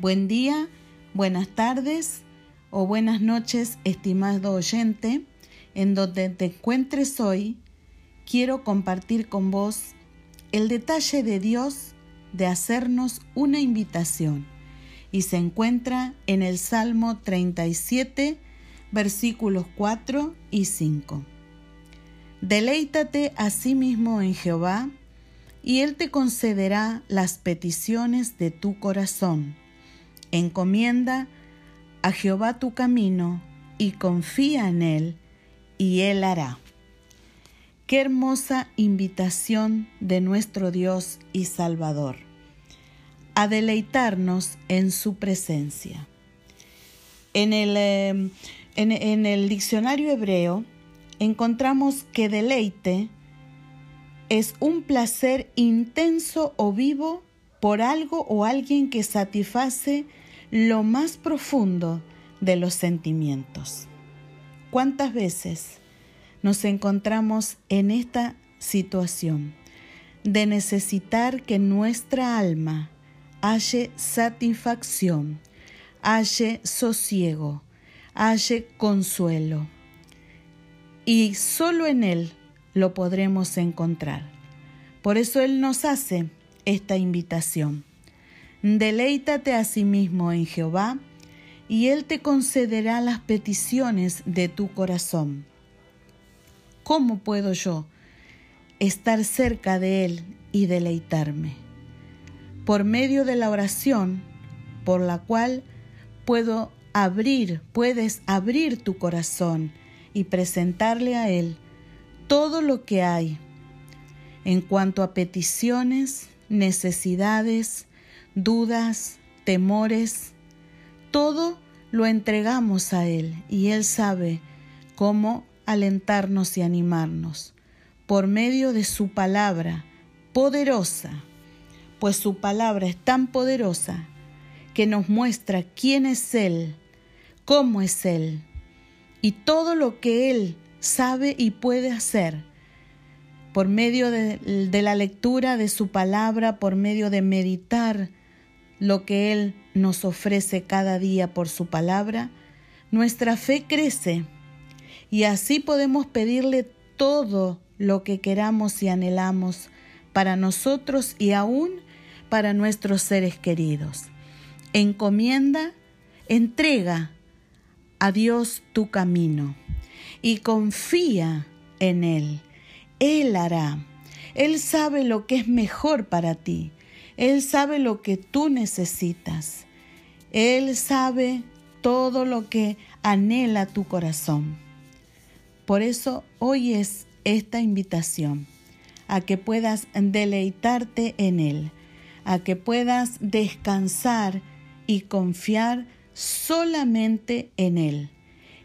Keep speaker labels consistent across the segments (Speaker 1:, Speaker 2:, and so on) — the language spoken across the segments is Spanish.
Speaker 1: Buen día, buenas tardes o buenas noches, estimado oyente. En donde te encuentres hoy, quiero compartir con vos el detalle de Dios de hacernos una invitación y se encuentra en el Salmo 37, versículos 4 y 5. Deleítate a sí mismo en Jehová, y Él te concederá las peticiones de tu corazón. Encomienda a Jehová tu camino y confía en Él, y Él hará. Qué hermosa invitación de nuestro Dios y Salvador, a deleitarnos en su presencia. En el, eh, en, en el diccionario hebreo encontramos que deleite es un placer intenso o vivo por algo o alguien que satisface lo más profundo de los sentimientos. ¿Cuántas veces nos encontramos en esta situación de necesitar que nuestra alma halle satisfacción, halle sosiego, halle consuelo? Y solo en Él lo podremos encontrar. Por eso Él nos hace esta invitación. Deleítate a sí mismo en Jehová, y Él te concederá las peticiones de tu corazón. ¿Cómo puedo yo estar cerca de Él y deleitarme? Por medio de la oración, por la cual puedo abrir, puedes abrir tu corazón y presentarle a Él todo lo que hay en cuanto a peticiones, necesidades, dudas, temores, todo lo entregamos a Él y Él sabe cómo alentarnos y animarnos por medio de su palabra poderosa, pues su palabra es tan poderosa que nos muestra quién es Él, cómo es Él y todo lo que Él sabe y puede hacer por medio de, la lectura de su palabra, por medio de meditar lo que Él nos ofrece cada día por su palabra, nuestra fe crece y así podemos pedirle todo lo que queramos y anhelamos para nosotros y aún para nuestros seres queridos. Encomienda, entrega a Dios tu camino y confía en Él. Él hará. Él sabe lo que es mejor para ti. Él sabe lo que tú necesitas. Él sabe todo lo que anhela tu corazón. Por eso hoy es esta invitación a que puedas deleitarte en Él, a que puedas descansar y confiar solamente en Él.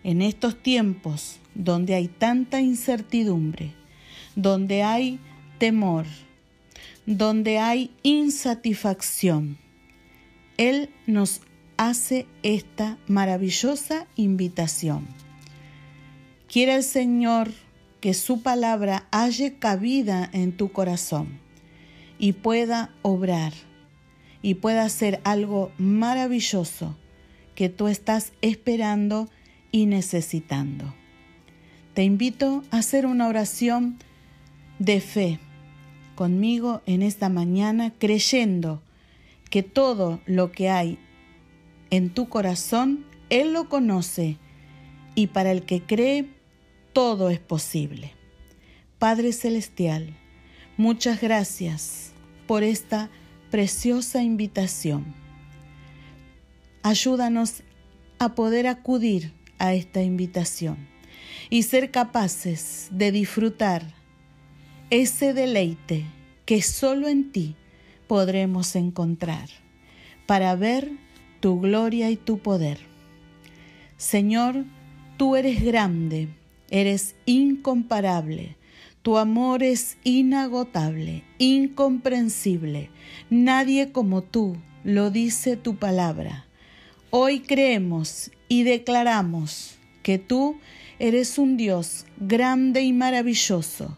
Speaker 1: En estos tiempos donde hay tanta incertidumbre, donde hay temor, donde hay insatisfacción, Él nos hace esta maravillosa invitación. Quiere el Señor que su palabra halle cabida en tu corazón y pueda obrar y pueda hacer algo maravilloso que tú estás esperando y necesitando. Te invito a hacer una oración de fe conmigo en esta mañana, creyendo que todo lo que hay en tu corazón, Él lo conoce y para el que cree, todo es posible. Padre Celestial, muchas gracias por esta preciosa invitación. Ayúdanos a poder acudir a esta invitación y ser capaces de disfrutar ese deleite que solo en ti podremos encontrar para ver tu gloria y tu poder. Señor, tú eres grande, eres incomparable, tu amor es inagotable, incomprensible. Nadie como tú, lo dice tu palabra. Hoy creemos y declaramos que tú eres un Dios grande y maravilloso,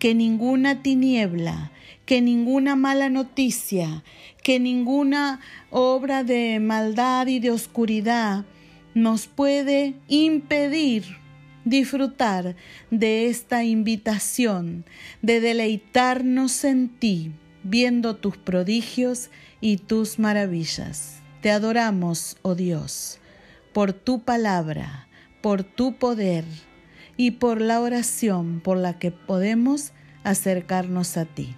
Speaker 1: que ninguna tiniebla, que ninguna mala noticia, que ninguna obra de maldad y de oscuridad nos puede impedir disfrutar de esta invitación, de deleitarnos en ti, viendo tus prodigios y tus maravillas. Te adoramos, oh Dios, por tu palabra, por tu poder y por la oración por la que podemos acercarnos a ti.